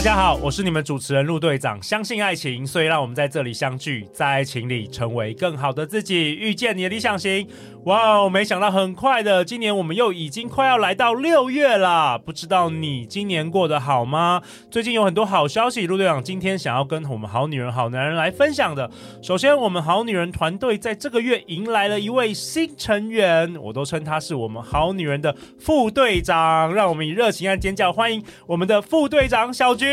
大家好，我是你们主持人陆队长。相信爱情，所以让我们在这里相聚，在爱情里成为更好的自己，遇见你的理想型。哇哦！没想到很快的，今年我们又已经快要来到六月了。不知道你今年过得好吗？最近有很多好消息，陆队长今天想要跟我们好女人、好男人来分享的。首先，我们好女人团队在这个月迎来了一位新成员，我都称他是我们好女人的副队长。让我们以热情和尖叫欢迎我们的副队长小菊。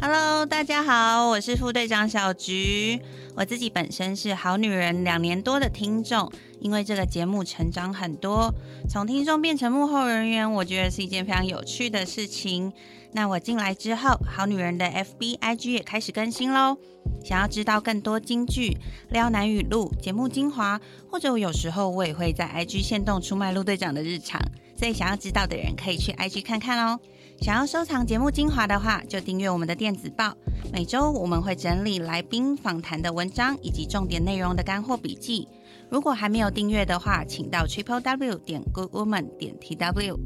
Hello，大家好，我是副队长小菊。我自己本身是好女人两年多的听众。因为这个节目成长很多，从听众变成幕后人员，我觉得是一件非常有趣的事情。那我进来之后，好女人的 FB、IG 也开始更新喽。想要知道更多金句、撩男语录、节目精华，或者有时候我也会在 IG 限动出卖陆队长的日常，所以想要知道的人可以去 IG 看看哦。想要收藏节目精华的话，就订阅我们的电子报。每周我们会整理来宾访谈的文章以及重点内容的干货笔记。如果还没有订阅的话，请到 triple w 点 good woman 点 tw。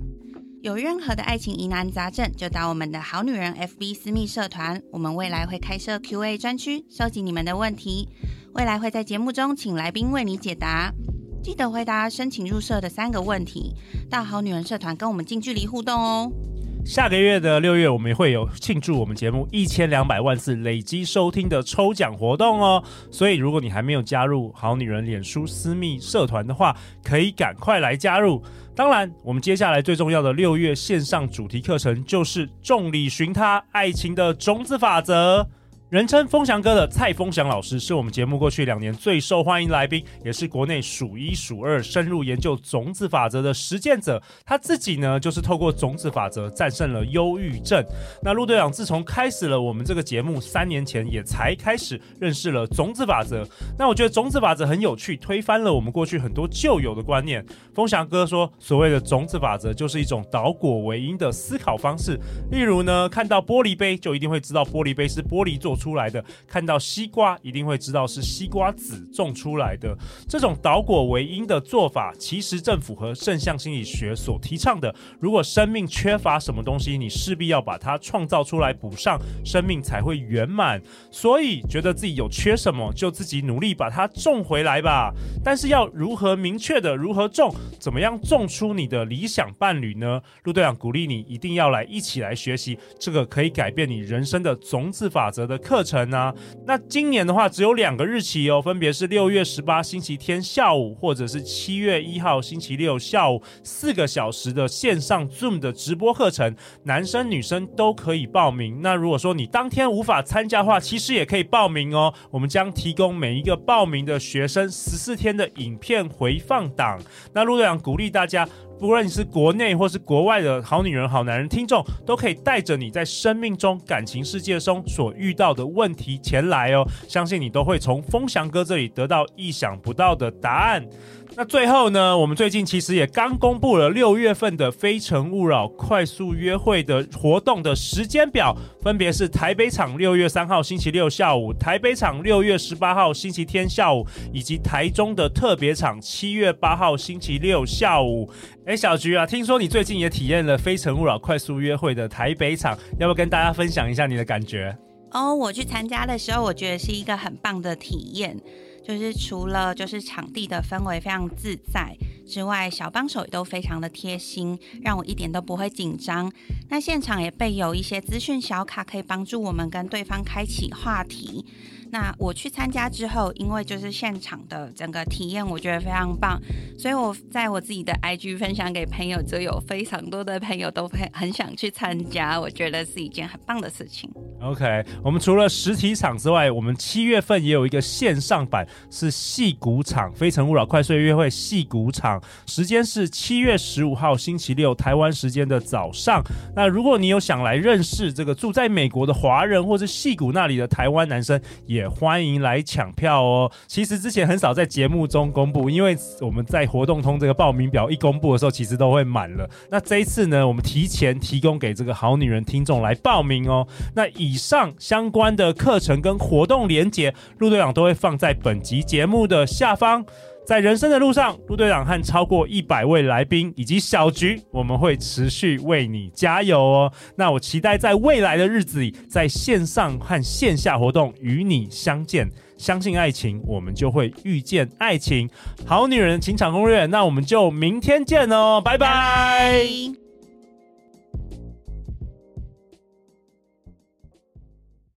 有任何的爱情疑难杂症，就到我们的好女人 FB 私密社团。我们未来会开设 Q&A 专区，收集你们的问题。未来会在节目中请来宾为你解答。记得回答申请入社的三个问题，到好女人社团跟我们近距离互动哦。下个月的六月，我们也会有庆祝我们节目一千两百万次累积收听的抽奖活动哦。所以，如果你还没有加入好女人脸书私密社团的话，可以赶快来加入。当然，我们接下来最重要的六月线上主题课程就是“众里寻他，爱情的种子法则”。人称风翔哥的蔡风翔老师是我们节目过去两年最受欢迎来宾，也是国内数一数二深入研究种子法则的实践者。他自己呢，就是透过种子法则战胜了忧郁症。那陆队长自从开始了我们这个节目三年前，也才开始认识了种子法则。那我觉得种子法则很有趣，推翻了我们过去很多旧有的观念。风翔哥说，所谓的种子法则就是一种倒果为因的思考方式。例如呢，看到玻璃杯就一定会知道玻璃杯是玻璃做出来的，看到西瓜一定会知道是西瓜籽种出来的。这种倒果为因的做法，其实正符合正向心理学所提倡的。如果生命缺乏什么东西，你势必要把它创造出来补上，生命才会圆满。所以，觉得自己有缺什么，就自己努力把它种回来吧。但是，要如何明确的如何种，怎么样种出你的理想伴侣呢？陆队长鼓励你一定要来一起来学习这个可以改变你人生的种子法则的。课程啊，那今年的话只有两个日期哦，分别是六月十八星期天下午，或者是七月一号星期六下午四个小时的线上 Zoom 的直播课程，男生女生都可以报名。那如果说你当天无法参加的话，其实也可以报名哦。我们将提供每一个报名的学生十四天的影片回放档。那陆队长鼓励大家。不论你是国内或是国外的好女人、好男人听众，都可以带着你在生命中、感情世界中所遇到的问题前来哦，相信你都会从风翔哥这里得到意想不到的答案。那最后呢，我们最近其实也刚公布了六月份的《非诚勿扰》快速约会的活动的时间表，分别是台北场六月三号星期六下午，台北场六月十八号星期天下午，以及台中的特别场七月八号星期六下午。哎，小菊啊，听说你最近也体验了《非诚勿扰》快速约会的台北场，要不要跟大家分享一下你的感觉？哦，我去参加的时候，我觉得是一个很棒的体验。就是除了就是场地的氛围非常自在之外，小帮手也都非常的贴心，让我一点都不会紧张。那现场也备有一些资讯小卡，可以帮助我们跟对方开启话题。那我去参加之后，因为就是现场的整个体验，我觉得非常棒，所以我在我自己的 IG 分享给朋友，就有非常多的朋友都很很想去参加，我觉得是一件很棒的事情。OK，我们除了实体场之外，我们七月份也有一个线上版，是戏谷场《非诚勿扰》快速约会戏谷场，时间是七月十五号星期六台湾时间的早上。那如果你有想来认识这个住在美国的华人，或是戏谷那里的台湾男生，也欢迎来抢票哦。其实之前很少在节目中公布，因为我们在活动通这个报名表一公布的时候，其实都会满了。那这一次呢，我们提前提供给这个好女人听众来报名哦。那以以上相关的课程跟活动连结，陆队长都会放在本集节目的下方。在人生的路上，陆队长和超过一百位来宾以及小菊，我们会持续为你加油哦。那我期待在未来的日子里，在线上和线下活动与你相见。相信爱情，我们就会遇见爱情。好女人情场攻略，那我们就明天见哦，拜拜。